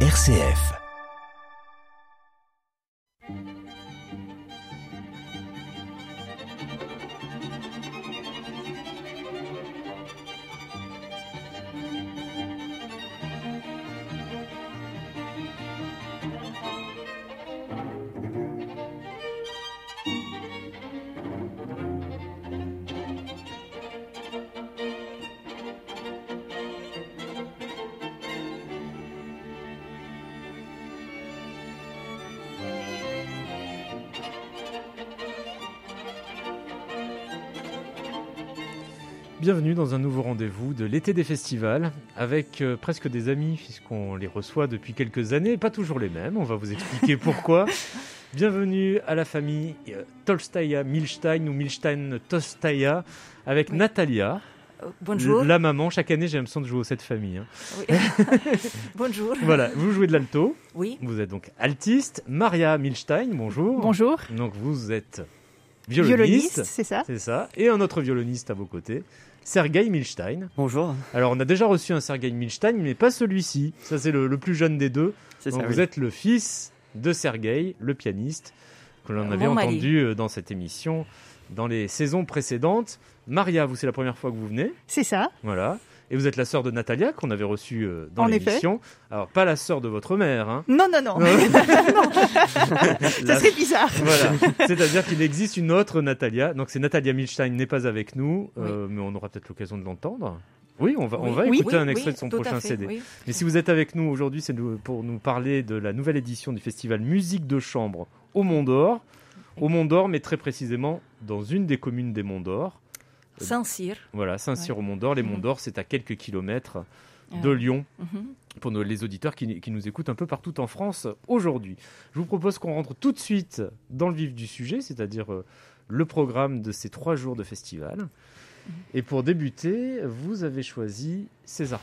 RCF. Dans un nouveau rendez-vous de l'été des festivals avec euh, presque des amis puisqu'on les reçoit depuis quelques années, pas toujours les mêmes, on va vous expliquer pourquoi. Bienvenue à la famille euh, Tolstaya Milstein ou Milstein Tolstaya avec Natalia. Euh, Bonjour. La maman, chaque année j'ai l'impression de jouer aux cette famille. hein. Oui. Bonjour. Voilà, vous jouez de l'alto, Oui. vous êtes donc altiste. Maria Milstein, bonjour. Bonjour. Donc vous êtes violoniste. c'est ça C'est ça. Et un autre violoniste à vos côtés, Sergei Milstein. Bonjour. Alors, on a déjà reçu un Sergei Milstein, mais pas celui-ci. Ça, c'est le, le plus jeune des deux. Donc, ça. vous oui. êtes le fils de Sergei, le pianiste, que l'on avait entendu euh, dans cette émission dans les saisons précédentes. Maria, vous, c'est la première fois que vous venez. C'est ça. Voilà. Et vous êtes la sœur de Natalia, qu'on avait reçue euh, dans l'émission. Alors, pas la sœur de votre mère, hein. Non, non, non. La- ça serait bizarre. Voilà, c'est-à-dire qu'il existe une autre Natalia. Donc c'est Natalia Milstein n'est pas avec nous, euh, mais on aura peut-être l'occasion de l'entendre. Oui, on va, on va Oui, écouter un extrait de son prochain fait, CD. Mais si vous êtes avec nous aujourd'hui, c'est pour nous parler de la nouvelle édition du festival Musique de Chambre au Mont d'Or. Au Mont d'Or, mais très précisément dans une des communes des Monts d'Or. Saint-Cyr. Voilà, Saint-Cyr au Mont d'Or. Les Monts Mhm. d'Or, c'est à quelques kilomètres de Euh, Lyon mhm. pour nos- les auditeurs qui, qui nous écoutent un peu partout en France aujourd'hui. Je vous propose qu'on rentre tout de suite dans le vif du sujet, c'est-à-dire euh, le programme de ces trois jours de festival. Et pour débuter, vous avez choisi César.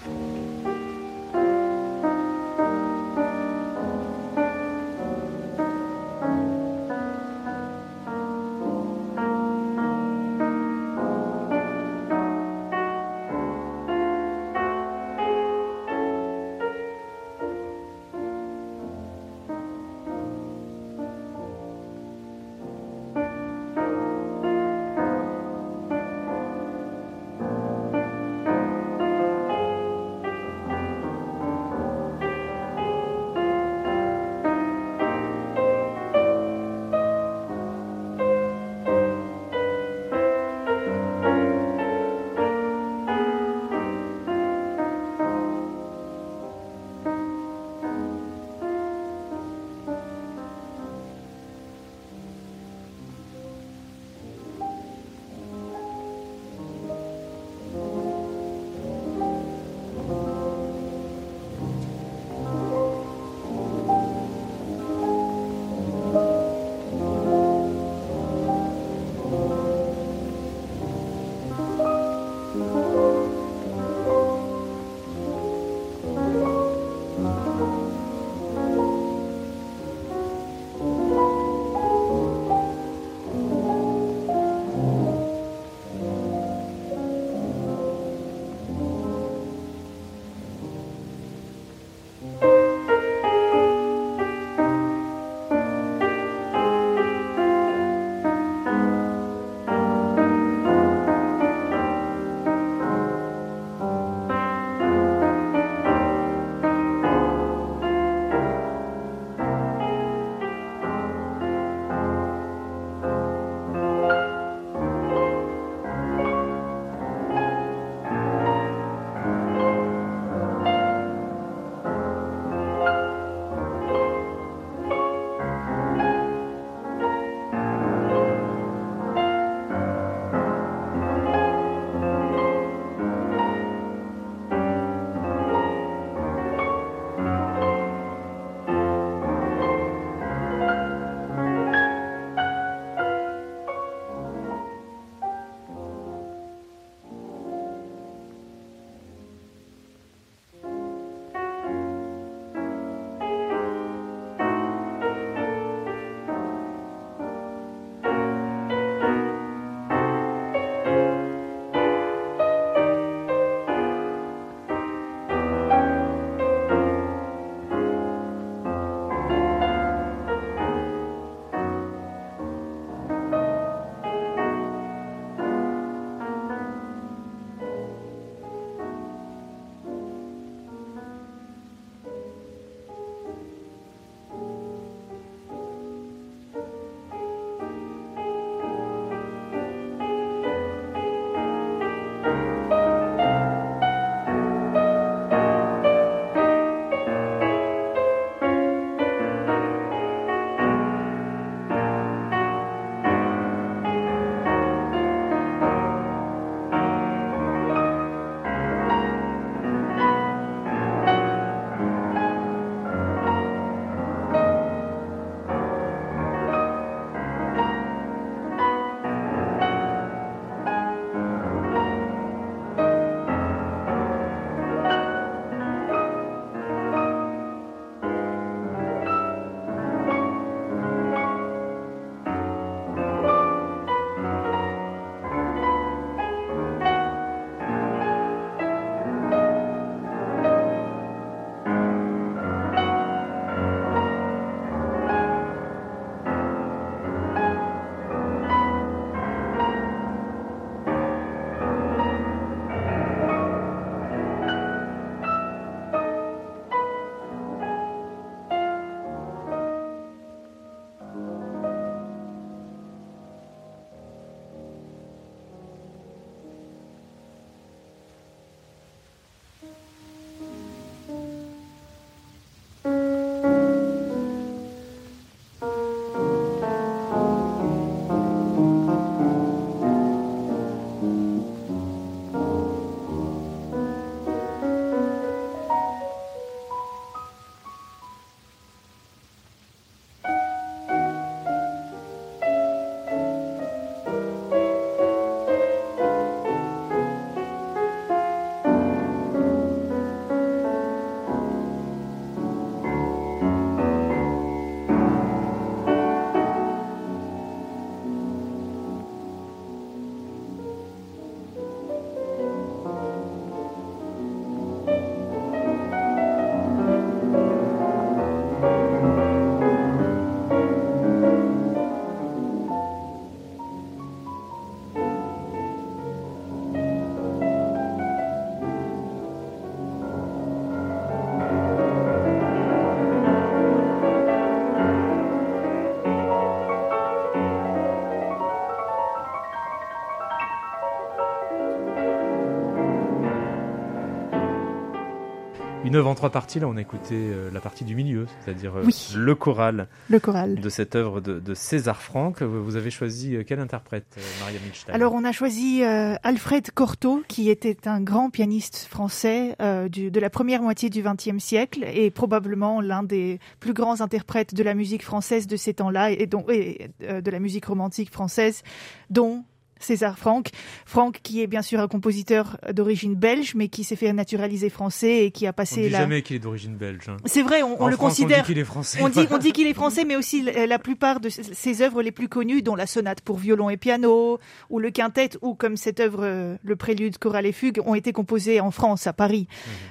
9 en trois parties, là on a écouté euh, la partie du milieu, c'est-à-dire euh, le choral. Le choral. De cette œuvre de, César Franck. Vous avez choisi euh, quel interprète, Maria Milstein? Alors on a choisi Alfred Cortot, qui était un grand pianiste français de la première moitié du XXe siècle et probablement l'un des plus grands interprètes de la musique française de ces temps-là et, donc, et de la musique romantique française, dont César Franck. Franck qui est bien sûr un compositeur d'origine belge, mais qui s'est fait naturaliser français et qui a On passé dit la... jamais qu'il est d'origine belge. hein. C'est vrai, on, on le France, considère... On dit qu'il est français. On dit, on dit qu'il est français, mais aussi la, la plupart de ses- œuvres les plus connues, dont la sonate pour violon et piano, ou le quintet, ou comme cette œuvre, euh, le prélude, chorale et fugue, ont été composées en France, à Paris.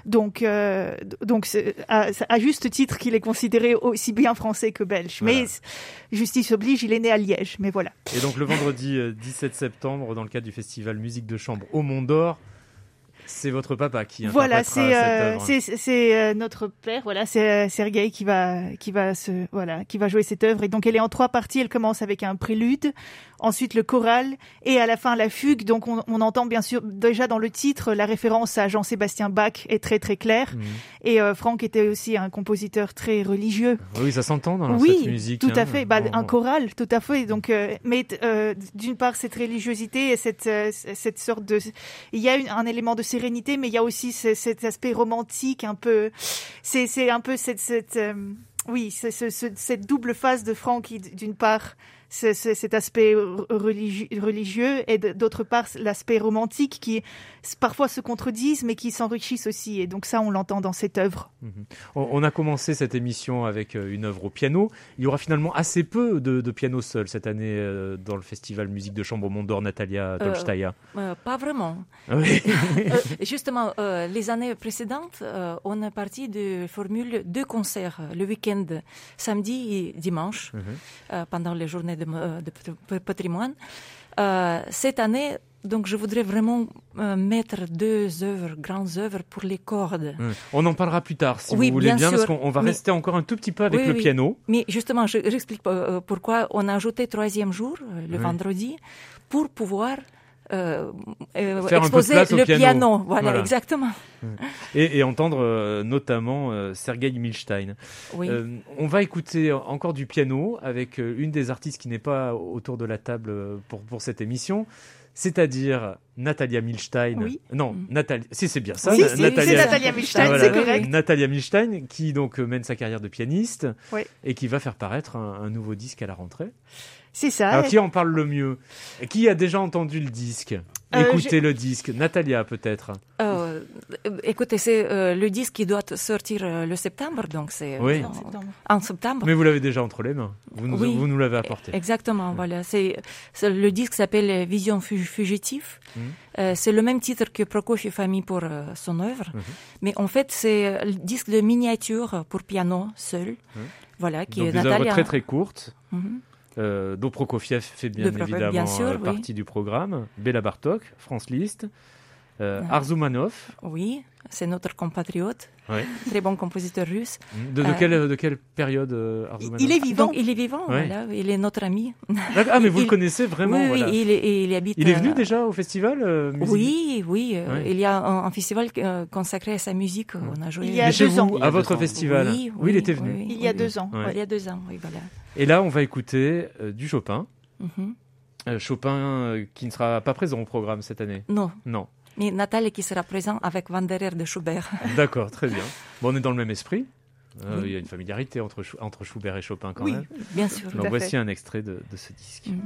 Donc, euh, donc à, à juste titre qu'il est considéré aussi bien français que belge. Voilà. Mais justice oblige, il est né à Liège. Mais voilà. Et donc le vendredi euh, 17 septembre, dans le cadre du festival Musique de Chambre au Mont d'Or, c'est votre papa qui Voilà, c'est cette euh, œuvre. c'est c'est, euh, notre père, voilà, c'est euh, Sergueï qui va qui va se voilà, qui va jouer cette œuvre. Et donc elle est en trois parties, elle commence avec un prélude, ensuite le choral et à la fin la fugue. Donc on, on entend bien sûr déjà dans le titre la référence à Jean-Sébastien Bach est très très claire Mhm. et euh, Franck était aussi un compositeur très religieux. Oui, ça s'entend dans oui, cette musique. tout hein. à fait. Bah, un choral, tout à fait. Donc, euh, mais euh, d'une part cette religiosité et cette euh, cette sorte de, il y a une- un élément de sérénité, mais il y a aussi ce- cet aspect romantique, un peu. C'est c'est un peu cette cette euh, oui, c'est ce- ce- cette double phase de Franck qui, d'une part. C'est- c'est cet aspect re- religieux, et d'autre part l'aspect romantique qui parfois se contredisent mais qui s'enrichissent aussi et donc ça on l'entend dans cette œuvre. On, on a commencé cette émission avec euh, une œuvre au piano. Il y aura finalement assez peu de, de piano seul cette année euh, dans le festival Musique de Chambre au Mont d'Or, Natalia Tolstaya. Euh, pas vraiment. Oui. Euh, justement, euh, les années précédentes, euh, on est parti de formule deux concerts euh, le week-end, samedi et dimanche, Mhm. euh, pendant les journées de, de pat- patrimoine. Euh, cette année, donc, je voudrais vraiment euh, mettre deux œuvres, grandes œuvres pour les cordes. Mm. On en parlera plus tard si Oui, vous voulez bien bien, parce qu'on on va Mais- rester encore un tout petit peu avec Oui, le oui. piano. Mais justement, je j'explique euh, pourquoi on a ajouté troisième jour, le vendredi, pour pouvoir euh, euh, exposer le piano. Voilà, Voilà. exactement. Et, et entendre euh, notamment euh, Sergei Milstein. Oui. Euh, on va écouter encore du piano avec euh, une des artistes qui n'est pas autour de la table pour, pour cette émission, c'est-à-dire Natalia Milstein. Oui. Non, Mm. Natalia. Si c'est bien ça. Na- si, Natalia- c'est Natalia Milstein, Voilà. c'est correct. Natalia Milstein qui donc mène sa carrière de pianiste Oui. et qui va faire paraître un, un nouveau disque à la rentrée. C'est ça. Alors qui en parle le mieux Qui a déjà entendu le disque Euh, Écoutez le disque. Natalia peut-être. Euh, euh, écoutez, c'est euh, le disque qui doit sortir euh, le septembre, donc c'est euh, Oui. en, en septembre. Mais vous l'avez déjà entre les mains. Vous nous, Oui. vous nous l'avez apporté. Exactement, voilà. C'est le disque s'appelle Vision fu- fugitive. Euh, c'est le même titre que Prokofiev a mis pour euh, son œuvre, Mhm. mais en fait c'est le disque de miniature pour piano seul. Mhm. Voilà, qui Donc est des œuvres Natalia. très très courtes. Euh, dont Prokofiev fait bien évidemment bien sûr, euh, oui. partie du programme. Béla Bartok, France Liszt, euh, Ouais. Arzumanov. Oui, c'est notre compatriote, Ouais. très bon compositeur russe. De, de Euh, quelle, de quelle période euh, Il est vivant. Donc il est vivant, Ouais. voilà, il est notre ami. Ah, mais vous il- le connaissez vraiment oui, voilà. oui, il, est- il habite. Il est venu euh, déjà au festival euh, Oui, oui. euh, Ouais. Il y a un, un festival euh, consacré à sa musique. On a joué. Il y a chez deux vous, ans. à Il votre festival. Oui, Oui, il était venu. oui, Il y a oui, deux ans. Ouais. Il y a deux ans, oui, voilà. Et là, on va écouter euh, du Chopin. Mhm. Euh, Chopin euh, qui ne sera pas présent au programme cette année. Non, Non. Mais Nathalie qui sera présente avec Wanderer de Schubert. D'accord, très bien. Bon, on est dans le même esprit. Euh, Oui. Il y a une familiarité entre, entre Schubert et Chopin quand Oui. même. Bien sûr. Donc voici fait. un extrait de, de ce disque. Mhm.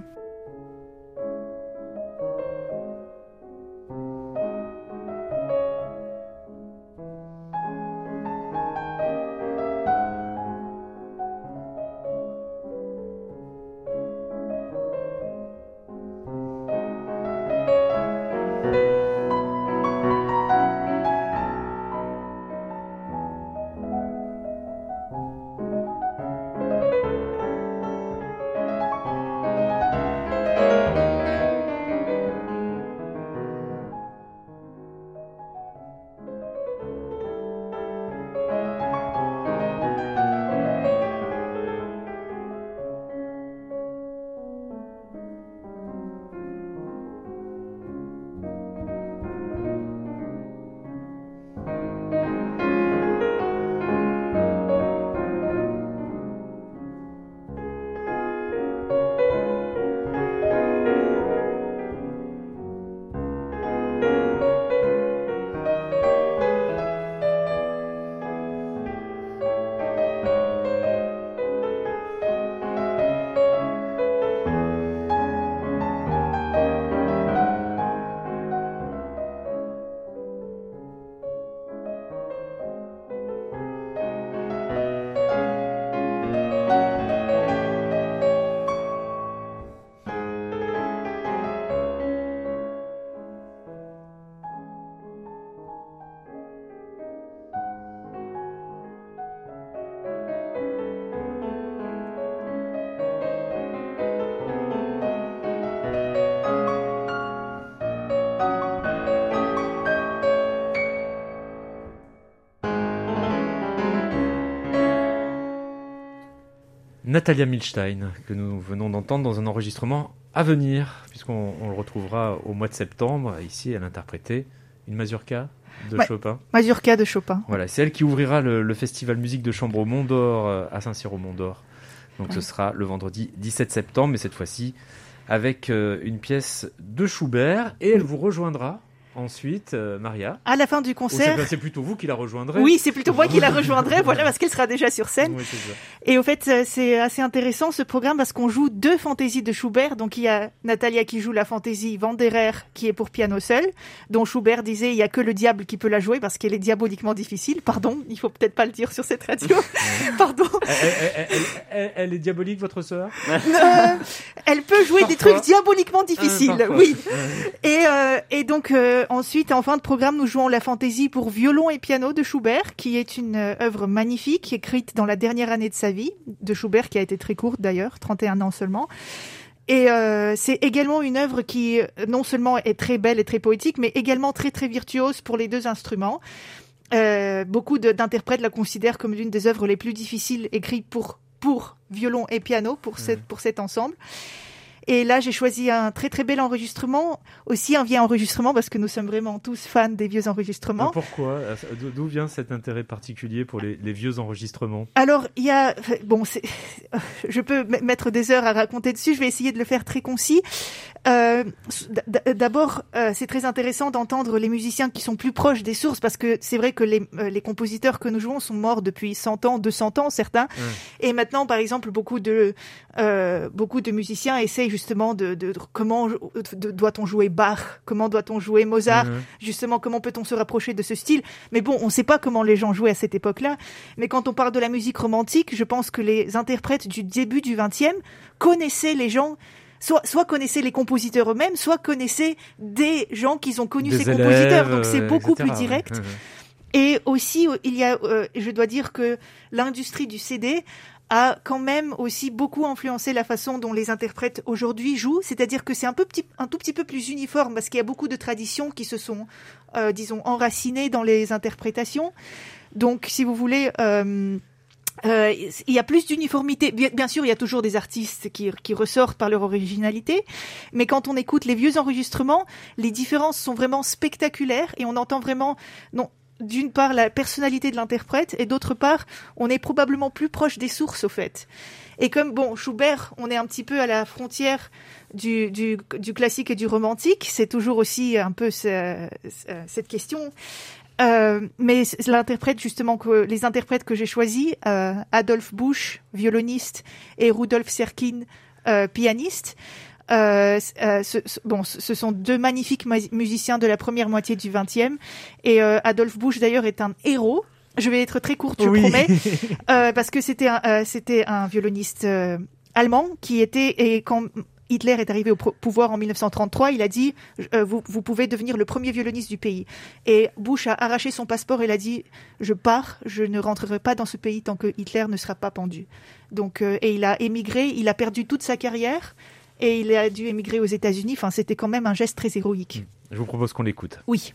Natalia Milstein, que nous venons d'entendre dans un enregistrement à venir, puisqu'on le retrouvera au mois de septembre. Ici, elle interprétait une mazurka de Chopin. Mazurka de Chopin. Voilà, c'est elle qui ouvrira le, festival musique de chambre au Mont d'Or euh, à Saint-Cyr au Mont d'Or. Donc ce sera le vendredi 17 septembre, mais cette fois-ci avec euh, une pièce de Schubert et elle vous rejoindra Ensuite, euh, Maria. À la fin du concert. c'est plutôt vous qui la rejoindrez. Oui, c'est plutôt moi qui la rejoindrai, voilà, parce qu'elle sera déjà sur scène. Et au fait, euh, c'est assez intéressant ce programme parce qu'on joue deux fantaisies de Schubert. Donc il y a Natalia qui joue la fantaisie Wanderer qui est pour piano seul, dont Schubert disait il y a que le diable qui peut la jouer parce qu'elle est diaboliquement difficile. Pardon, il faut peut-être pas le dire sur cette radio. Pardon. Elle, est diabolique, votre sœur? Euh, Elle peut jouer des trucs diaboliquement difficiles, oui. Et, et donc ensuite, en fin de programme, nous jouons la fantaisie pour violon et piano de Schubert, qui est une euh, œuvre magnifique, écrite dans la dernière année de sa vie, de Schubert, qui a été très courte d'ailleurs, 31 ans seulement. Et euh, c'est également une œuvre qui euh, non seulement est très belle et très poétique, mais également très très virtuose pour les deux instruments. beaucoup d'interprètes la considèrent comme l'une des œuvres les plus difficiles écrites pour pour violon et piano pour, cette, pour cet ensemble. Et là, j'ai choisi un très très bel enregistrement, aussi un vieux enregistrement parce que nous sommes vraiment tous fans des vieux enregistrements. Pourquoi euh, D'où vient cet intérêt particulier pour les, vieux enregistrements? Alors, il y a bon, je peux mettre des heures à raconter dessus. Je vais essayer de le faire très concis. Euh, d'abord, euh, c'est très intéressant d'entendre les musiciens qui sont plus proches des sources parce que c'est vrai que les, les, compositeurs que nous jouons sont morts depuis 100 ans, 200 ans certains. Et maintenant, par exemple, beaucoup de beaucoup de musiciens essayent justement de, comment doit-on jouer Bach, comment doit-on jouer Mozart, mhm. justement comment peut-on se rapprocher de ce style? Mais bon, on ne sait pas comment les gens jouaient à cette époque-là. Mais quand on parle de la musique romantique, je pense que les interprètes du début du XXe connaissaient les gens Soit, soit, connaissaient les compositeurs eux-mêmes, soit connaissaient des gens qui ont connu ces compositeurs. Donc c'est beaucoup plus direct. Mhm. Et aussi, il y a, euh, je dois dire que l'industrie du CD a quand même aussi beaucoup influencé la façon dont les interprètes aujourd'hui jouent, c'est-à-dire que c'est un, peu un tout petit peu plus uniforme parce qu'il y a beaucoup de traditions qui se sont, euh, disons, enracinées dans les interprétations. Donc, si vous voulez... Euh, euh, il y a plus d'uniformité. Bien, sûr, il y a toujours des artistes qui, qui, ressortent par leur originalité, mais quand on écoute les vieux enregistrements, les différences sont vraiment spectaculaires et on entend vraiment non d'une part la personnalité de l'interprète et d'autre part on est probablement plus proche des sources au fait. Et comme bon Schubert, on est un petit peu à la frontière du, du, du classique et du romantique, c'est toujours aussi un peu cette question. Euh, mais l'interprète justement que les interprètes que j'ai choisis, euh, Adolphe Busch, violoniste, et Rudolf Serkin, euh, pianiste, euh, euh, ce, bon, ce sont deux magnifiques musiciens de la première moitié du XXe. Et euh, Adolphe Busch d'ailleurs est un héros. Je vais être très courte, je promets, euh, parce que c'était un, euh, c'était un violoniste allemand qui était et quand Hitler est arrivé au pouvoir en 1933, il a dit vous, vous pouvez devenir le premier violoniste du pays. Et Bush a arraché son passeport et il a dit je pars, je ne rentrerai pas dans ce pays tant que Hitler ne sera pas pendu. Donc et il a émigré, il a perdu toute sa carrière et il a dû émigrer aux États-Unis. Enfin, c'était quand même un geste très héroïque. Je vous propose qu'on l'écoute. Oui.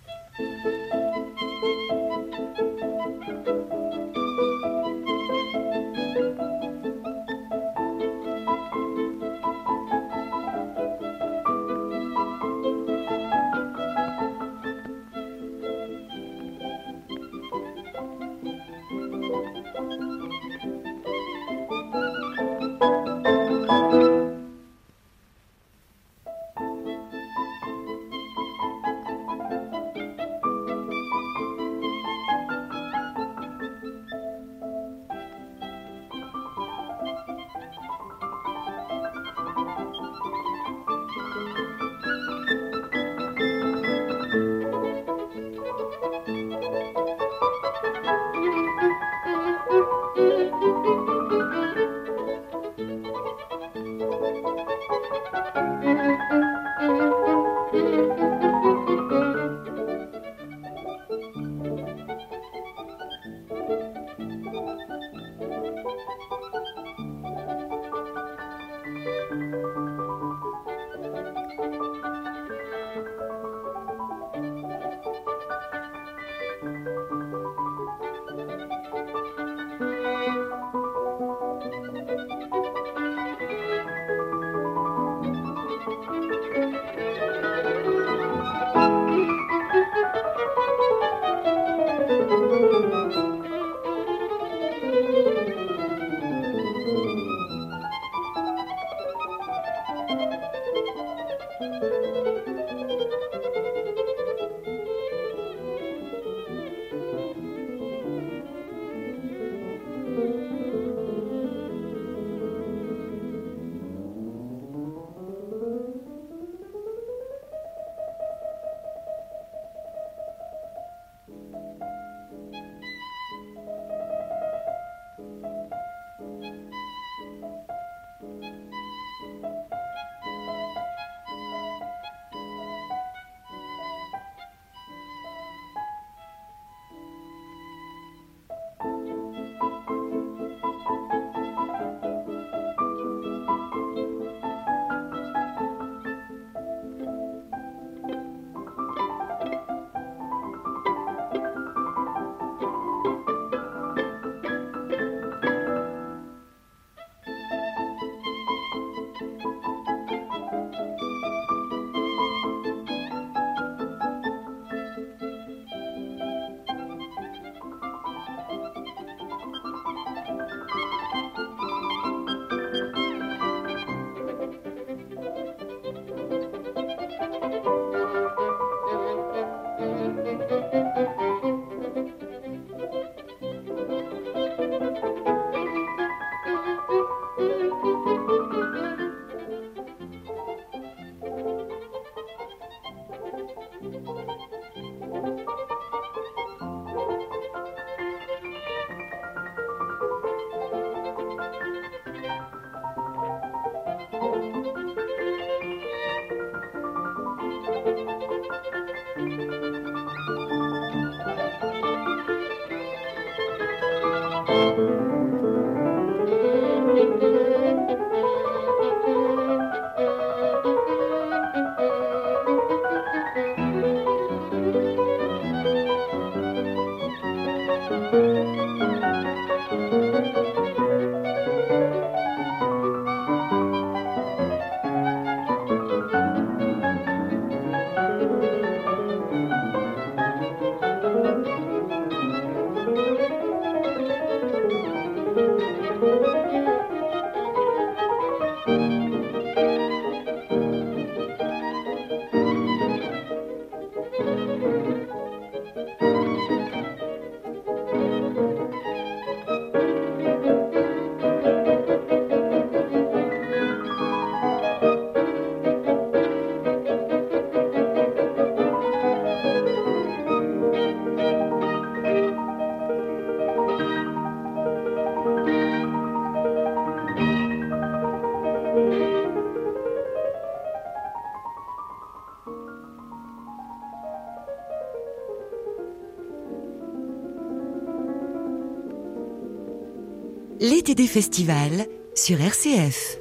Des festivals sur RCF.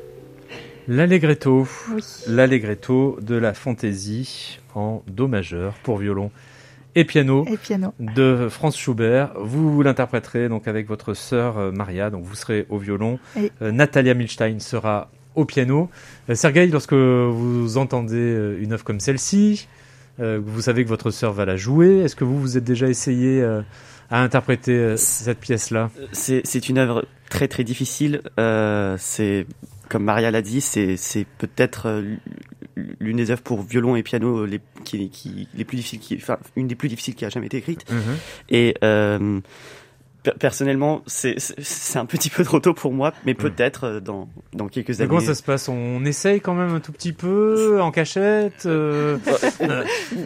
L'allegretto, Oui. l'allegretto de la fantaisie en do majeur pour violon et piano Et piano. de Franz Schubert. Vous l'interpréterez donc avec votre sœur euh, Maria, donc vous serez au violon. Et- Euh, Natalia Milstein sera au piano. Euh, Sergueï, lorsque vous entendez euh, une œuvre comme celle-ci, euh, vous savez que votre sœur va la jouer. Est-ce que vous vous êtes déjà essayé euh, à interpréter euh, cette pièce-là C'est c'est une œuvre très très difficile. Euh, c'est comme Maria l'a dit, c'est c'est peut-être euh, l'une des œuvres pour violon et piano les qui, qui les plus difficiles, qui, enfin une des plus difficiles qui a jamais été écrite. Et euh, per- personnellement, c'est c'est- c'est un petit peu trop tôt pour moi, mais peut-être euh, dans dans quelques Mais années. comment ça se passe? On essaye quand même un tout petit peu en cachette euh,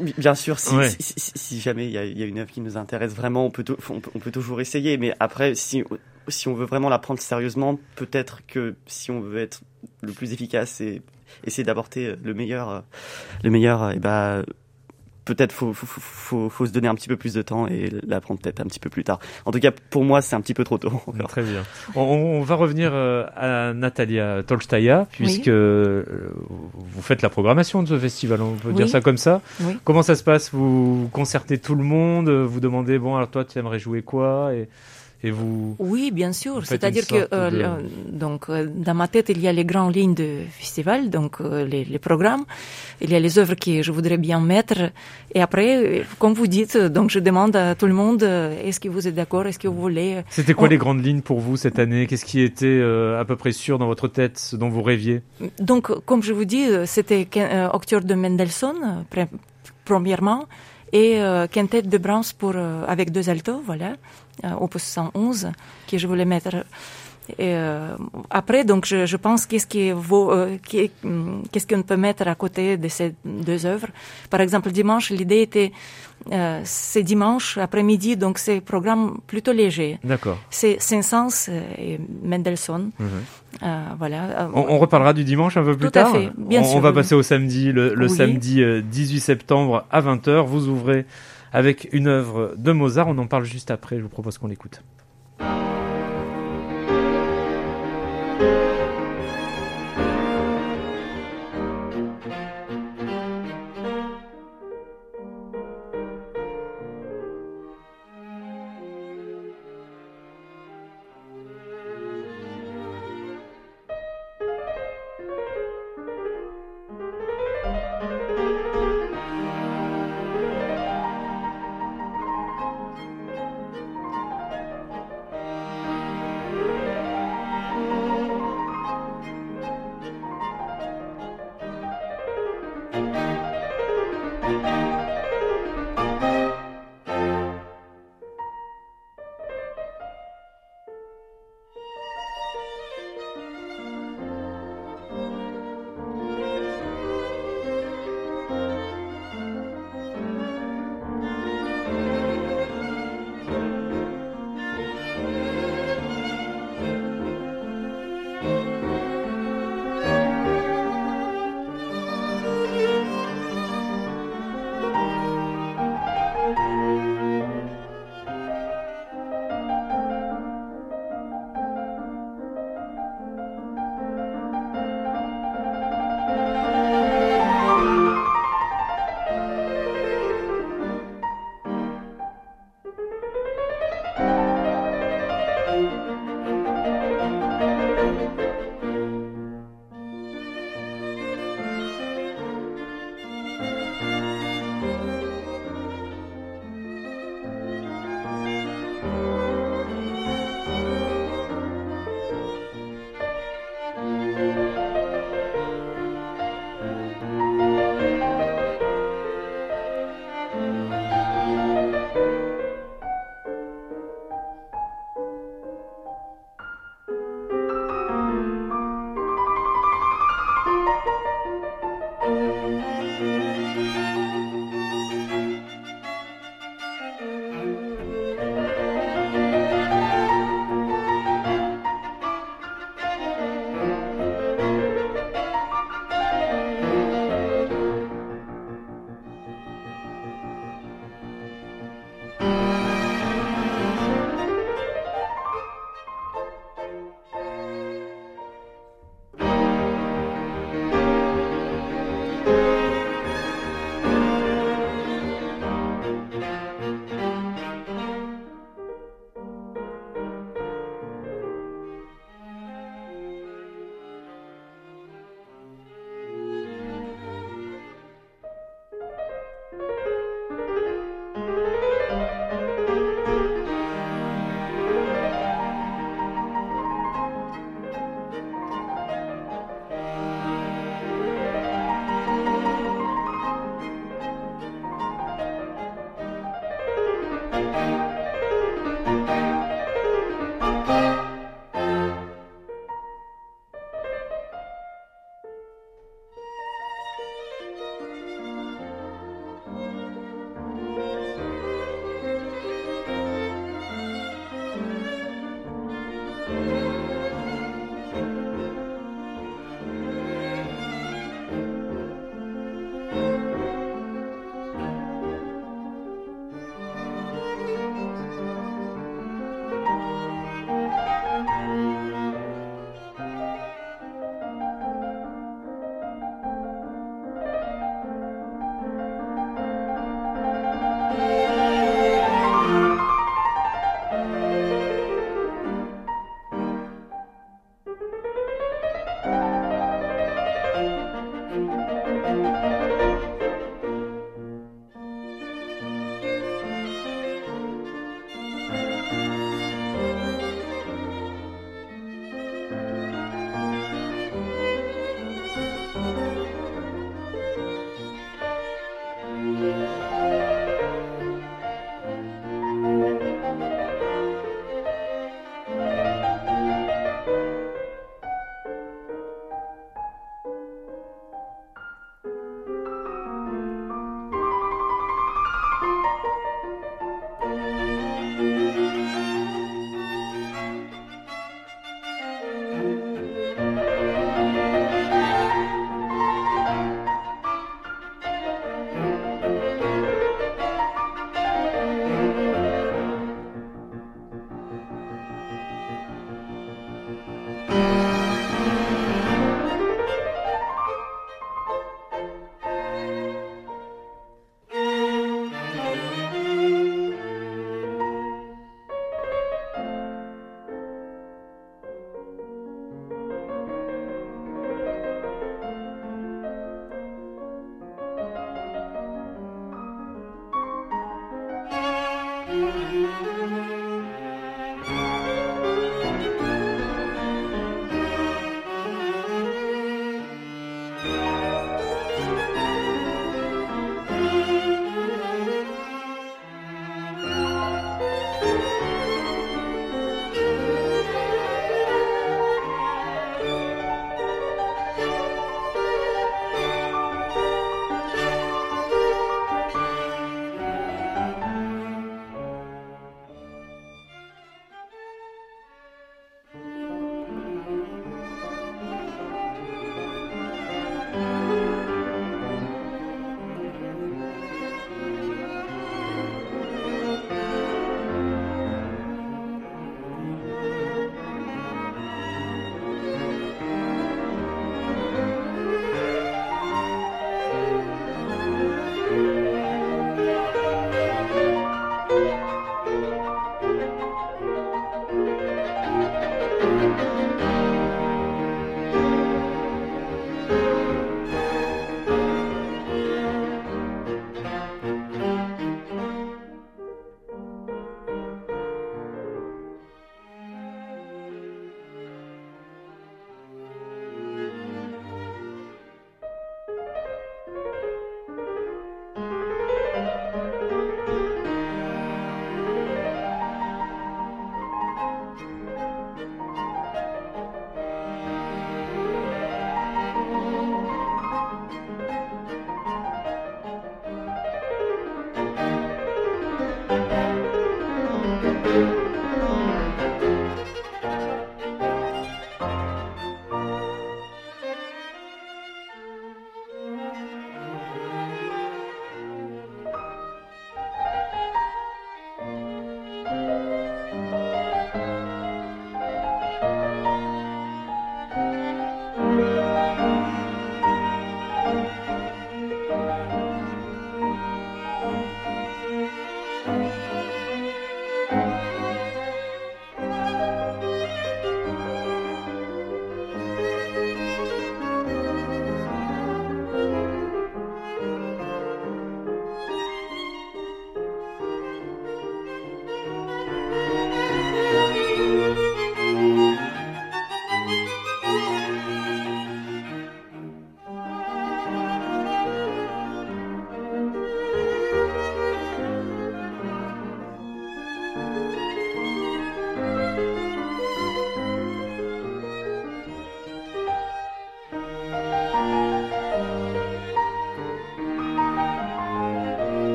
Bi- Bien sûr, si, Ouais. si, si- si jamais il y, a, il y a une œuvre qui nous intéresse vraiment, on peut, on peut, on peut toujours essayer. Mais après, si, si on veut vraiment la prendre sérieusement, peut-être que si on veut être le plus efficace et essayer d'apporter le meilleur, euh, le meilleur, euh, et ben peut-être faut, faut, faut, faut, faut se donner un petit peu plus de temps et la prendre peut-être un petit peu plus tard. En tout cas, pour moi, c'est un petit peu trop tôt. encore. Très bien. On, on va revenir euh, à Natalia Tolstaya, puisque euh, vous faites la programmation de ce festival, on peut Oui. dire ça comme ça. Oui. Comment ça se passe? Vous concertez tout le monde, vous demandez, bon, alors toi, tu aimerais jouer quoi? Et, et vous... Oui, bien sûr. C'est-à-dire que euh, de- donc euh, dans ma tête il y a les grandes lignes de festival, donc euh, les, les programmes, il y a les œuvres que je voudrais bien mettre, et après, comme vous dites, donc je demande à tout le monde est-ce que vous êtes d'accord, est-ce que vous voulez. C'était quoi On- les grandes lignes pour vous cette année? Qu'est-ce qui était euh, à peu près sûr dans votre tête, ce dont vous rêviez? Donc, comme je vous dis, c'était Octuor de Mendelssohn, pre- premièrement, et euh, Quintet de Brahms pour, euh, avec deux altos, voilà, euh, opus 111, que je voulais mettre. Et, euh, après, donc, je, je pense qu'est-ce qui vaut, euh, hum, qu'est-ce qu'on peut mettre à côté de ces deux œuvres. Par exemple, dimanche, l'idée était, euh, c'est dimanche après-midi, donc c'est un programme plutôt léger. D'accord. C'est Saint-Saëns et Mendelssohn, Mhm. euh, voilà. Euh, On, on reparlera du dimanche un peu plus Tout à tard. fait, bien on, sûr, on va passer au samedi, le, le Oui. samedi euh, 18 septembre à 20h. Vous ouvrez avec une œuvre de Mozart. On en parle juste après. Je vous propose qu'on l'écoute.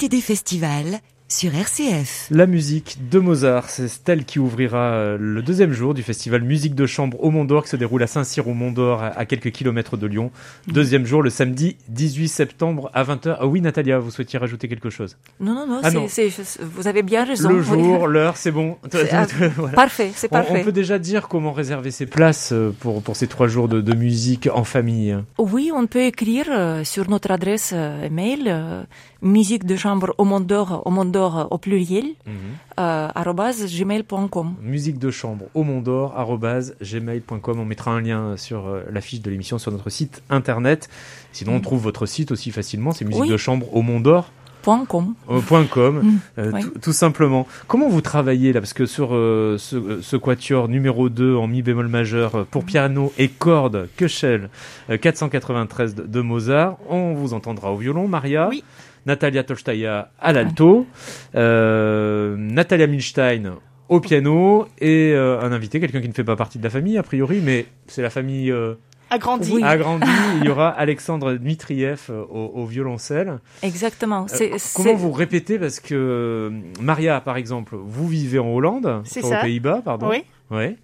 L'été des festivals sur RCF. La musique de Mozart, c'est celle qui ouvrira euh, le deuxième jour du festival Musique de Chambre au Mont d'Or qui se déroule à Saint-Cyr au Mont d'Or à quelques kilomètres de Lyon. Deuxième jour le samedi 18 septembre à 20h. Ah oui Natalia, vous souhaitiez rajouter quelque chose? Non, non, non, Ah vous avez bien raison. Le jour, l'heure, c'est bon. Ah, Voilà. Parfait, c'est On, on parfait. peut déjà dire comment réserver ses places euh, pour, pour ces trois jours de, de musique en famille. Oui, on peut écrire euh, sur notre adresse email musique de chambre au monde d'or, au monde d'or euh, au pluriel, euh, arobase gmail.com. Musique de chambre au Mont d'Or, arobase gmail.com. On mettra un lien sur euh, la fiche de l'émission sur notre site internet. Sinon, on trouve votre site aussi facilement. C'est musique Oui. de chambre au Mont d'Or. Point .com. Euh, point .com, Mm, euh, oui. tout, simplement. Comment vous travaillez là? Parce que sur euh, ce, euh, ce quatuor numéro 2 en mi bémol majeur euh, Mm. pour piano et cordes, Köchel, euh, 493 de, de Mozart, on vous entendra au violon, Maria. Oui. Natalia Tolstaya à l'alto, euh, Natalia Milstein au piano et euh, un invité, quelqu'un qui ne fait pas partie de la famille a priori, mais c'est la famille euh, Agrandi. Oui. agrandie. Il y aura Alexandre Dmitriev euh, au, au violoncelle. Exactement. Euh, C'est- Comment vous répétez? Parce que Maria, par exemple, vous vivez en Hollande, aux Pays-Bas, pardon. Oui. Ouais.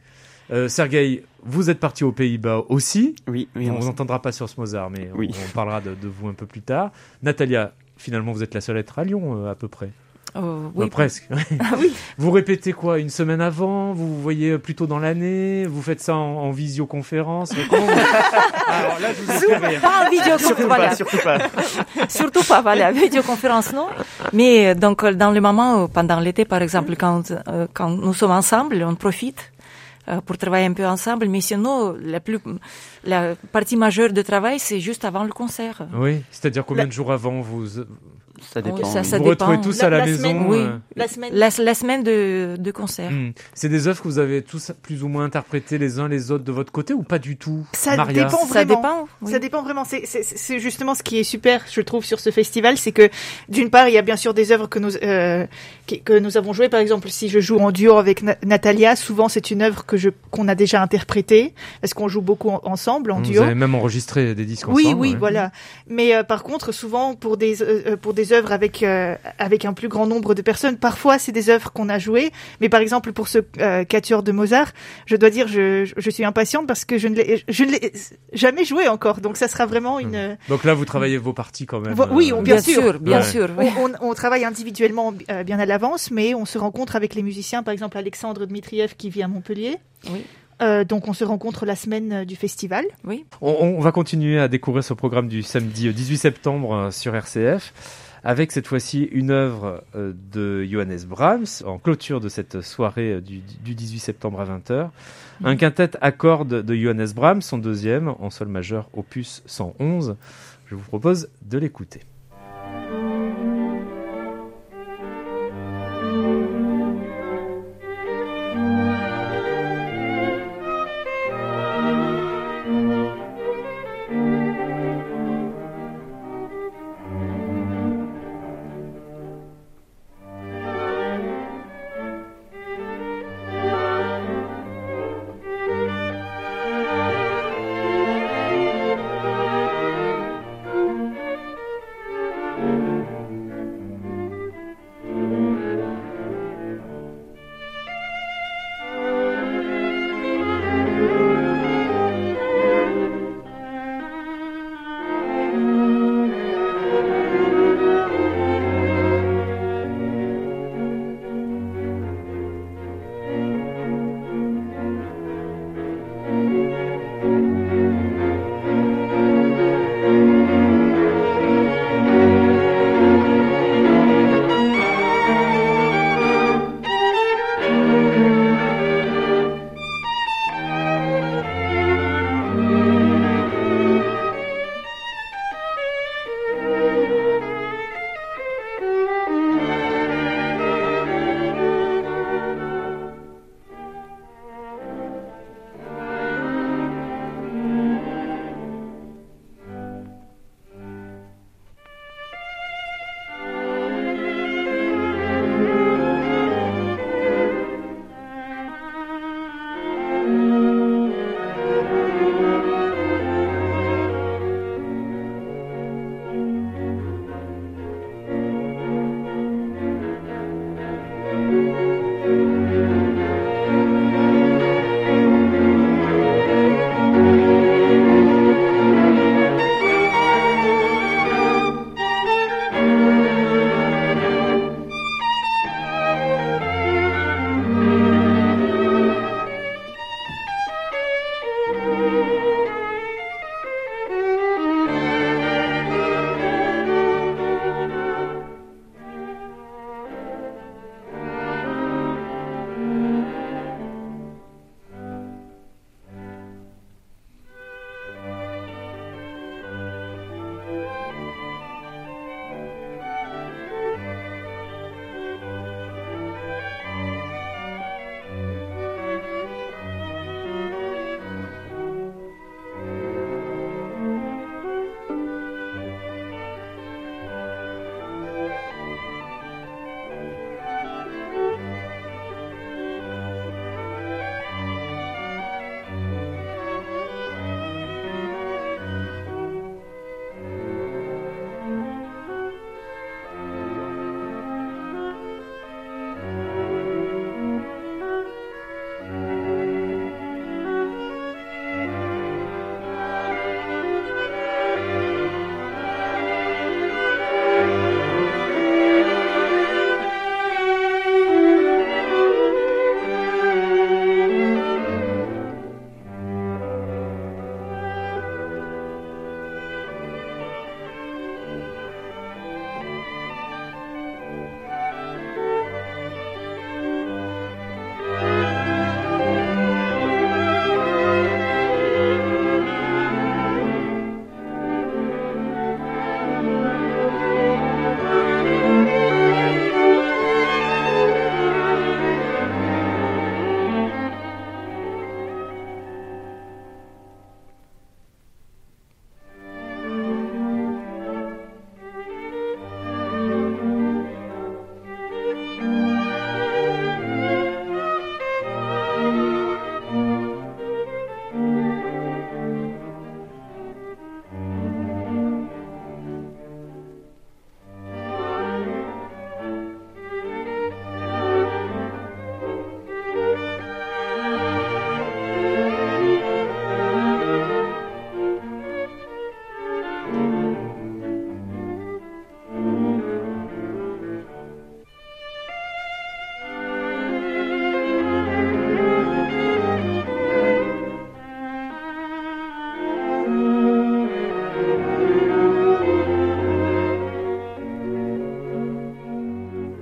Euh, Sergei, vous êtes parti aux Pays-Bas aussi. Oui, oui, on on vous entendra pas sur ce Mozart, mais on, parlera de, de vous un peu plus tard. Natalia, finalement, vous êtes la seule à être à Lyon, euh, à peu près. euh, Bah, oui. presque. Ah oui. Vous répétez quoi Une semaine avant? Vous vous voyez plutôt dans l'année? Vous faites ça en, en visioconférence? Comment vous- Alors là, je vous. Pas en vidéoconférence, Surtout voilà. pas, surtout pas. Surtout pas, voilà, vidéoconférence, non. Mais euh, donc, euh, dans le moment, euh, pendant l'été, par exemple, quand, euh, quand nous sommes ensemble, on profite euh, pour travailler un peu ensemble. Mais sinon, la, plus, la partie majeure de travail, c'est juste avant le concert. Oui, c'est-à-dire combien La- de jours avant vous Ça dépend. ça- oui. ça vous dépend. retrouvez tous La- à la, la maison semaine, oui. euh, La semaine. La, la semaine de, de concert. Hmm. C'est des œuvres que vous avez tous plus ou moins interprétées les uns les autres de votre côté ou pas du tout Ça Maria dépend Ça vraiment. dépend. oui. Ça dépend vraiment. C'est- justement ce qui est super, je trouve, sur ce festival, c'est que d'une part, il y a bien sûr des œuvres que nous euh, que nous avons jouées. Par exemple, si je joue en duo avec Na- Natalia, souvent c'est une œuvre que je qu'on a déjà interprétée, parce qu'on joue beaucoup en- ensemble en Vous duo? avez même enregistré des disques Oui, ensemble oui, ouais. voilà. Mais euh, par contre, souvent pour des pour des œuvres avec euh, avec un plus grand nombre de personnes, parfois c'est des œuvres qu'on a jouées. Mais par exemple pour ce euh, quatuor de Mozart, je dois dire, je, je suis impatiente parce que je ne l'ai je ne l'ai jamais joué encore. Donc ça sera vraiment une. euh, Donc là, vous travaillez vos parties quand même. Oui, euh, on- Bien, bien sûr. sûr, bien Ouais. sûr. oui. On, on- on travaille individuellement euh, bien à l'avance, mais on se rencontre avec les musiciens, par exemple Alexandre Dmitriev qui vit à Montpellier. Oui. Euh, donc on se rencontre la semaine du festival. Oui. On, on va continuer à découvrir ce programme du samedi euh, 18 septembre sur RCF. Avec cette fois-ci une œuvre euh, de Johannes Brahms en clôture de cette soirée euh, du, du 18 septembre à 20h. Un quintet à cordes de Johannes Brahms, son deuxième en sol majeur opus 111. Je vous propose de l'écouter.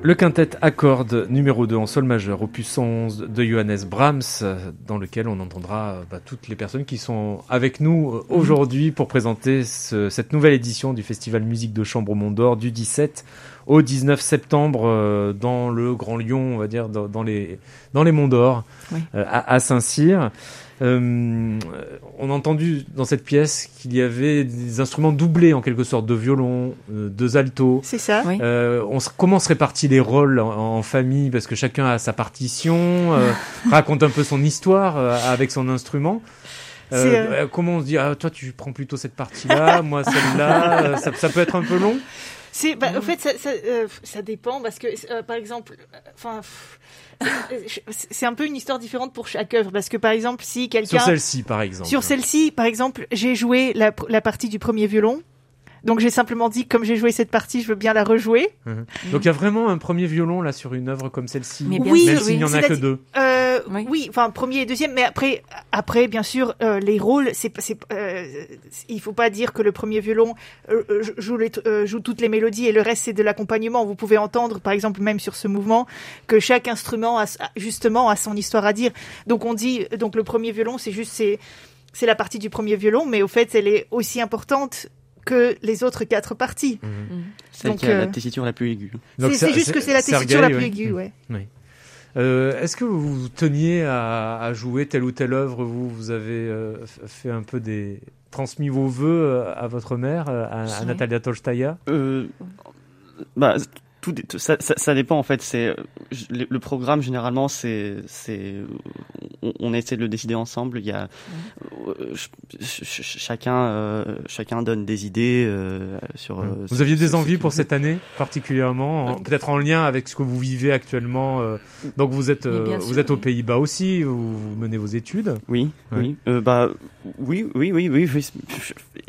Le quintet à cordes numéro 2 en sol majeur, opus 111 de Johannes Brahms, dans lequel on entendra bah, toutes les personnes qui sont avec nous euh, aujourd'hui pour présenter ce- cette nouvelle édition du Festival Musique de Chambre au Mont d'Or du 17 au 19 septembre euh, dans le Grand Lyon, on va dire, dans, dans les, dans les Monts d'Or, Oui. euh, à, à Saint-Cyr. Euh, on a entendu dans cette pièce qu'il y avait des instruments doublés en quelque sorte, de violon, euh, deux altos. C'est ça. Oui. Euh, on se, comment se répartit les rôles en, en famille? Parce que chacun a sa partition, euh, raconte un peu son histoire euh, avec son instrument. Euh, euh, euh, comment on se dit ah, toi tu prends plutôt cette partie-là, moi celle-là, ça, ça peut être un peu long. C'est, bah, en fait, ça, ça, euh, ça dépend parce que, euh, par exemple, euh, enfin, pff, c'est- un peu une histoire différente pour chaque œuvre parce que, par exemple, si quelqu'un Sur celle-ci par exemple. Sur celle-ci, par exemple, j'ai joué la partie du premier violon. Donc j'ai simplement dit, comme j'ai joué cette partie, je veux bien la rejouer. Donc il y a vraiment un premier violon là sur une œuvre comme celle-ci, Mais bien Oui, même sûr, s'il n'y oui. en a que deux. Euh, Oui. oui. enfin premier et deuxième, mais après, après bien sûr, euh, les rôles, c'est, c'est, euh, il faut pas dire que le premier violon euh, euh, joue, les, euh, joue toutes les mélodies et le reste c'est de l'accompagnement. Vous pouvez entendre, par exemple, même sur ce mouvement, que chaque instrument a, justement a son histoire à dire. Donc on dit, donc le premier violon, c'est juste c'est, c'est la partie du premier violon, mais au fait, elle est aussi importante que les autres quatre parties. Celle Donc, qui a la euh, tessiture la plus aiguë. C'est, juste que c'est la tessiture la plus aiguë, ouais. Euh, Est-ce que vous teniez à, à jouer telle ou telle œuvre? Vous, vous avez euh, fait un peu des transmis vos voeux à votre mère, à, à Oui. Natalia Tolstaya. Euh, bah, tout, ça, ça, ça dépend en fait. C'est le, le programme généralement, c'est, c'est, on, on essaie de le décider ensemble. Il y a euh, ch- ch- ch- chacun, euh, chacun donne des idées euh, sur. euh, Vous aviez des envies pour cette année particulièrement, en- peut-être en lien avec ce que vous vivez actuellement. euh, donc vous êtes, euh, vous êtes aux. Pays-Bas aussi, vous, vous menez vos études. Oui, Ouais. oui, euh, bah, oui, oui, oui, oui. oui,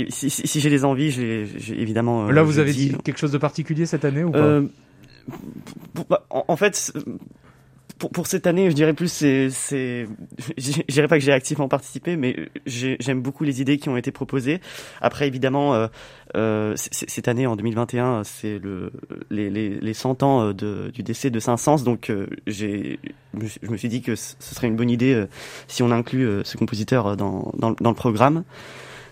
Si, si, si j'ai des envies, j'ai, évidemment. euh, Là, vous avez dit quelque chose de particulier cette année ou pas? En, fait, pour, pour cette année, je dirais plus, c'est, c'est, je dirais pas que j'ai activement participé, mais j'ai- j'aime beaucoup les idées qui ont été proposées. Après, évidemment, euh, euh, cette année, en 2021, c'est le, les, les, les 100 ans euh, du décès de Saint-Saëns, donc je me suis- dit que ce serait une bonne idée si on inclut ce compositeur dans, dans le programme.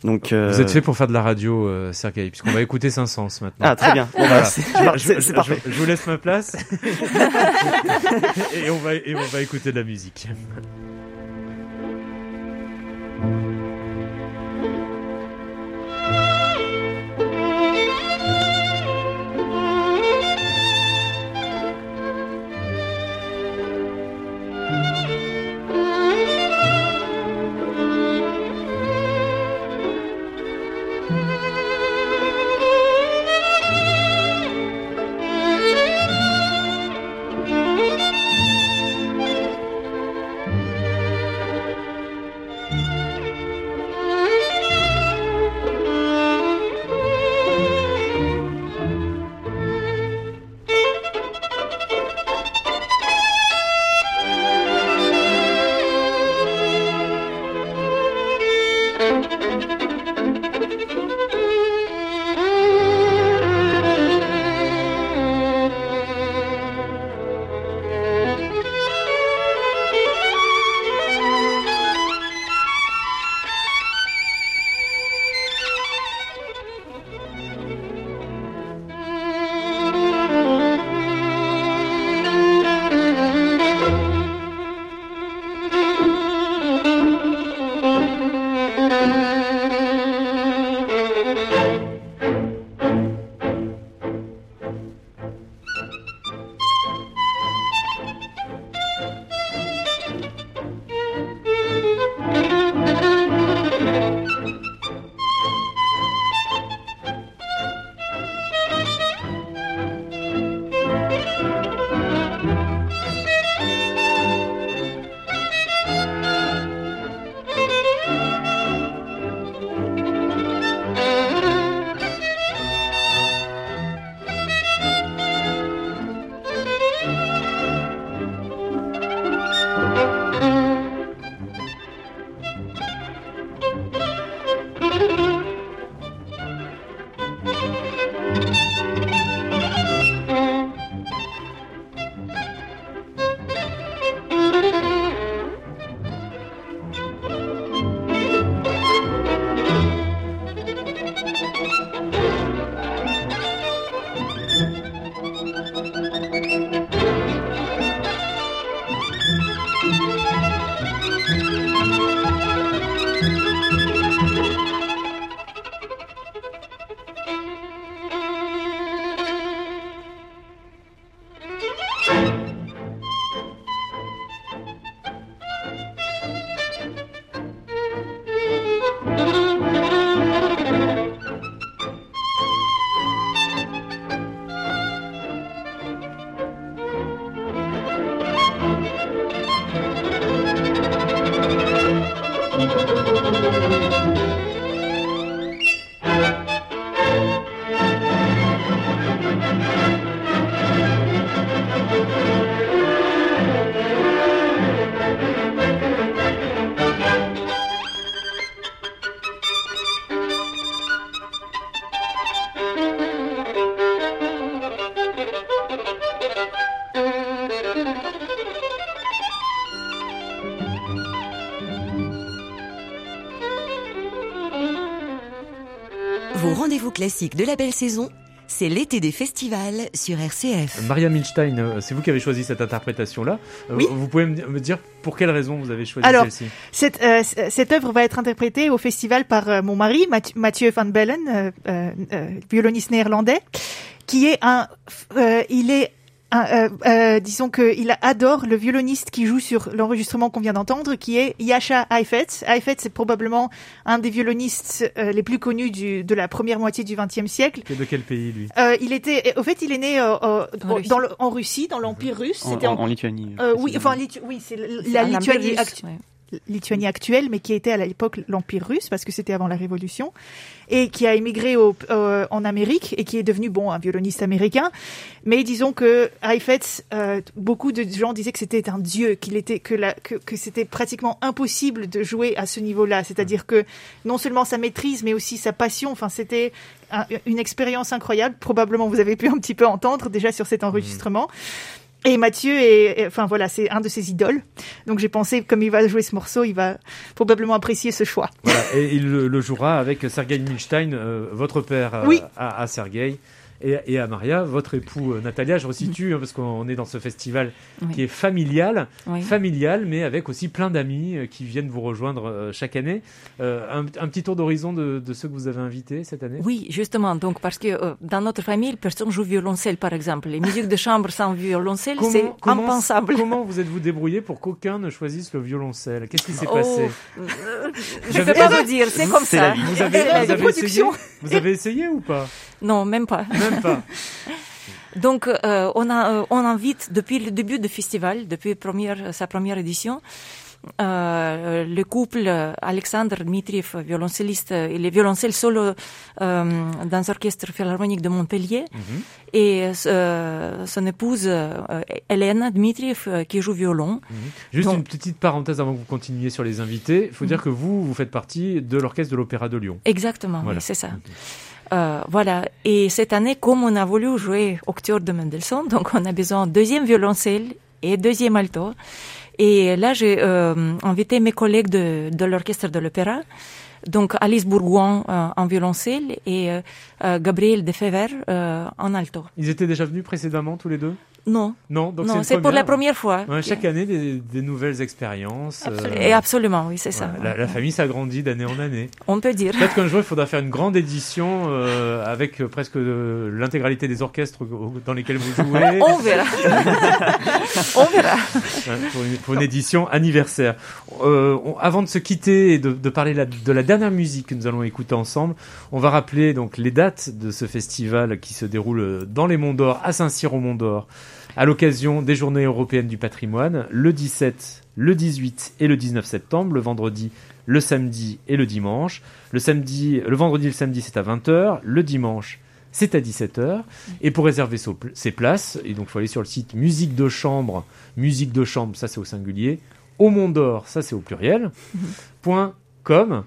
Donc, euh, Vous êtes fait pour faire de la radio, euh, Sergei, puisqu'on va écouter Saint-Saëns maintenant. Ah, très bien. Bon, bah, Voilà. je- je vous laisse ma place et, on va, et on va écouter de la musique. Classiques de la belle saison, c'est l'été des festivals sur RCF. Maria Milstein, euh, c'est vous qui avez choisi cette interprétation-là. Euh, Oui. Vous pouvez me dire pour quelle raison vous avez choisi celle-ci Cette, euh, cette œuvre va être interprétée au festival par euh, mon mari, Math- Mathieu Van Bellen, euh, violoniste néerlandais, qui est un, il est un, euh, euh, disons que il adore le violoniste qui joue sur l'enregistrement qu'on vient d'entendre, qui est Yasha Heifetz. Heifetz c'est probablement un des violonistes euh, les plus connus du, de la première moitié du XXe siècle. De quel pays, lui? Euh, il était, au fait, il est né euh, euh, En Russie. dans le- en Russie, dans l'Empire russe. En, en- en Lituanie. euh, oui, enfin, Litu- oui, c'est la Lituanie russe, actu- ouais. Lituanie actuelle, mais qui était à l'époque l'Empire russe, parce que c'était avant la Révolution, et qui a émigré au, euh, en Amérique, et qui est devenu, bon, un violoniste américain. Mais disons que Heifetz, euh, beaucoup de gens disaient que c'était un dieu, qu'il était, que, que, que c'était pratiquement impossible de jouer à ce niveau-là. C'est-à-dire que non seulement sa maîtrise, mais aussi sa passion, enfin, c'était un- une expérience incroyable. Probablement, vous avez pu un petit peu entendre déjà sur cet enregistrement. Et Mathieu est, enfin voilà, c'est un de ses idoles. Donc j'ai pensé, comme il va jouer ce morceau, il va probablement apprécier ce choix. Voilà, et il le, le jouera avec Sergei Milstein, euh, votre père euh, Oui. à, à Sergei. Et, et à Maria, votre époux euh, Natalia, je resitue, hein, parce qu'on est dans ce festival Oui. qui est familial, Oui. familial, mais avec aussi plein d'amis euh, qui viennent vous rejoindre euh, chaque année. Euh, un, un petit tour d'horizon de, de ceux que vous avez invités cette année? Oui, justement. Donc, parce que euh, dans notre famille, personne joue violoncelle, par exemple. Les musiques de chambre sans violoncelle, c'est impensable. Comment vous êtes-vous débrouillé pour qu'aucun ne choisisse le violoncelle? Qu'est-ce qui s'est Oh, passé? euh, je ne peux pas vous dire, c'est comme ça. la vie. Vous avez, vous essayé? Vous avez essayé ou pas? Non, même pas. Même pas. Donc, euh, on, a, euh, on invite depuis le début du festival, depuis première, sa première édition, euh, le couple euh, Alexandre Dmitriev, violoncelliste, euh, il est violoncelle solo euh, dans l'orchestre philharmonique de Montpellier, Mhm. et euh, son épouse euh, Hélène Dmitriev euh, qui joue violon. Juste Donc- une petite parenthèse avant que vous continuiez sur les invités. Il faut dire que vous, vous faites partie de l'orchestre de l'Opéra de Lyon. Exactement, Voilà. oui, c'est ça. Euh, voilà. Et cette année, comme on a voulu jouer Octobre de Mendelssohn, donc on a besoin de deuxième violoncelle et deuxième alto. Et là, j'ai euh, invité mes collègues de, de l'orchestre de l'opéra, donc Alice Bourgoin euh, en violoncelle et euh, euh, Gabriel Defever en alto. Ils étaient déjà venus précédemment tous les deux? Non, Non, donc non, une c'est pour la première. fois. Ouais, chaque année, des, des nouvelles expériences. euh, Absolument. Et absolument, oui, c'est ça. la, la famille s'agrandit d'année en année. On peut dire. Peut-être qu'un jour, il faudra faire une grande édition euh, avec euh, presque euh, l'intégralité des orchestres dans lesquels vous jouez. On verra. on verra. Pour, une, pour une édition anniversaire. On- avant de se quitter et de, de parler la- de la dernière musique que nous allons écouter ensemble, on va rappeler donc les dates de ce festival qui se déroule dans les Monts d'Or, à Saint-Cyr au Mont d'Or, à l'occasion des Journées européennes du patrimoine, le 17, le 18 et le 19 septembre, le vendredi, le samedi et le dimanche. Le samedi, le vendredi et le samedi, c'est à 20h, le dimanche, c'est à 17h. Et pour réserver ses places, et donc il faut aller sur le site musique de chambre, musique de chambre, ça c'est au singulier, au Mont d'Or, ça c'est au pluriel, point com.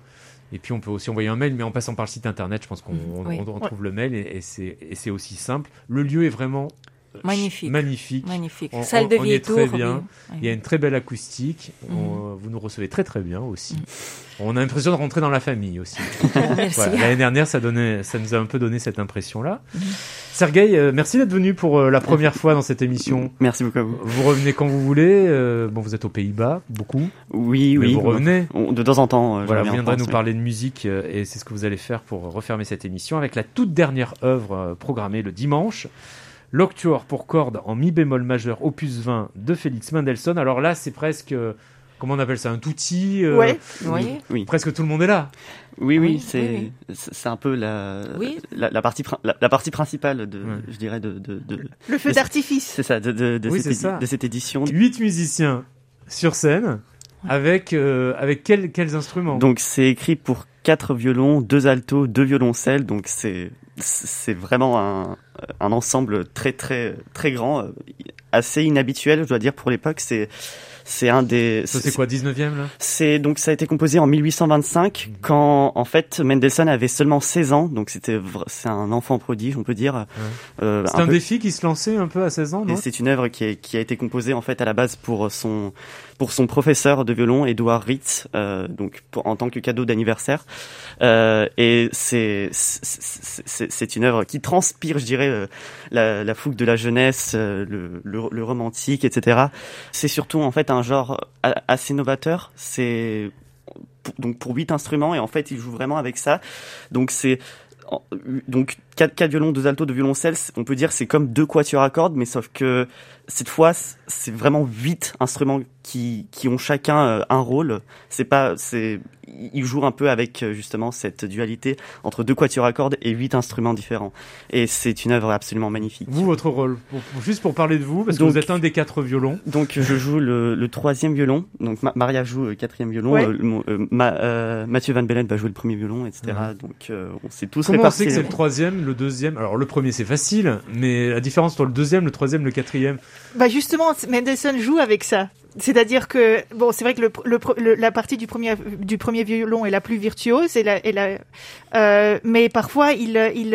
Et puis on peut aussi envoyer un mail, mais en passant par le site internet, je pense qu'on on- Oui. trouve le mail et, et c'est aussi simple. Le lieu est vraiment Magnifique. magnifique. Magnifique. On- Salle on- de on y vieille est très bien. oui. Il y a une très belle acoustique. Mhm. On- vous nous recevez très très bien aussi. On a l'impression de rentrer dans la famille aussi. Merci. Voilà, L'année dernière, ça, donnait, ça nous a un peu donné cette impression-là. Sergueï, euh, merci d'être venu pour euh, la première fois dans cette émission. Merci beaucoup à vous. Vous revenez quand vous voulez. euh, bon, vous êtes aux Pays-Bas, beaucoup. Oui, mais oui. vous revenez. On- De temps en temps, euh, Voilà, vous en viendrez France, nous oui. parler de musique euh, et c'est ce que vous allez faire pour refermer cette émission avec la toute dernière œuvre euh, programmée le dimanche. L'Octuor pour cordes en mi bémol majeur opus 20 de Félix Mendelssohn. Alors là, c'est presque, euh, comment on appelle ça, un touti euh, Ouais. Oui. Oui, Presque tout le monde est là. oui, oui, Oui, c'est oui, c'est un peu la Oui. la, la partie la, la partie principale de, Ouais. je dirais de de, de Le feu d'artifice. c'est ça de de, de Oui, cette, ça. de cette édition. Huit musiciens sur scène avec, euh, avec quels, quels instruments? Donc c'est écrit pour quatre violons, deux altos, deux violoncelles. Donc c'est c'est vraiment un, un ensemble très très très grand, euh, assez inhabituel, je dois dire pour l'époque. C'est c'est un des Ça, c'est quoi, 19e là? C'est donc ça a été composé en 1825 Mhm. quand en fait Mendelssohn avait seulement 16 ans donc c'était c'est un enfant prodige on peut dire. Euh, C'est un défi qui se lançait un peu à 16 ans, et non? c'est une œuvre qui, est- qui a été composée en fait à la base pour son pour son professeur de violon, Edouard Ritz, euh, donc en tant que cadeau d'anniversaire. Euh, et c'est une œuvre qui transpire, je dirais, euh, la, la fougue de la jeunesse, le, le, le romantique, etc. C'est surtout en fait un genre assez novateur. C'est donc pour huit instruments et en fait il joue vraiment avec ça. Donc c'est donc quatre, quatre violons, deux altos, deux violoncelles, on peut dire c'est comme deux quatuors à cordes, mais sauf que cette fois c'est vraiment huit instruments qui, qui ont chacun euh, un rôle. C'est pas, c'est, il joue un peu avec euh, justement cette dualité entre deux quatuors à cordes et huit instruments différents. Et c'est une œuvre absolument magnifique. Vous, votre rôle, juste pour parler de vous, parce que vous êtes un des quatre violons. Donc je joue le, le troisième violon. Donc Maria joue le quatrième violon. Euh, Mathieu Van Bellen va jouer le premier violon, etc. Donc on sait tous Comment on sait que c'est le troisième, le deuxième Alors le premier c'est facile, mais la différence entre le deuxième, le troisième, le quatrième. Bah justement, Mendelssohn joue avec ça. C'est-à-dire que bon, c'est vrai que le, le, la partie du premier du premier violon est la plus virtuose, et la, et la, euh, mais parfois il il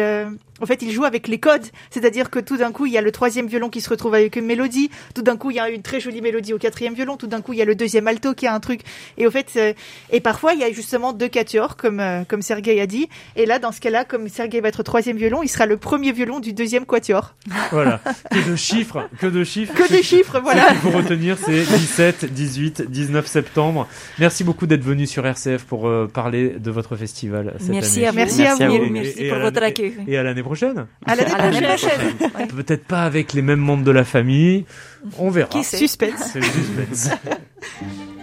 en fait, il joue avec les codes, c'est-à-dire que tout d'un coup, il y a le troisième violon qui se retrouve avec une mélodie, tout d'un coup, il y a une très jolie mélodie au quatrième violon, tout d'un coup, il y a le deuxième alto qui a un truc. Et au fait, euh, et parfois, il y a justement deux quatuors, comme euh, comme Sergei a dit. Et là, dans ce cas-là, comme Sergei va être troisième violon, il sera le premier violon du deuxième quatuor. Voilà, que de chiffres, que de chiffres. Que de chiffres, voilà. Ce qu'il faut retenir, c'est 17, 18, 19 septembre. Merci beaucoup d'être venu sur RCF pour euh, parler de votre festival cette merci année. À merci, à vous. Merci, pour votre accueil. Et à l'année prochaine. À l'année prochaine. Peut-être pas avec les mêmes membres de la famille. On verra. Qui Suspense. C'est le suspense.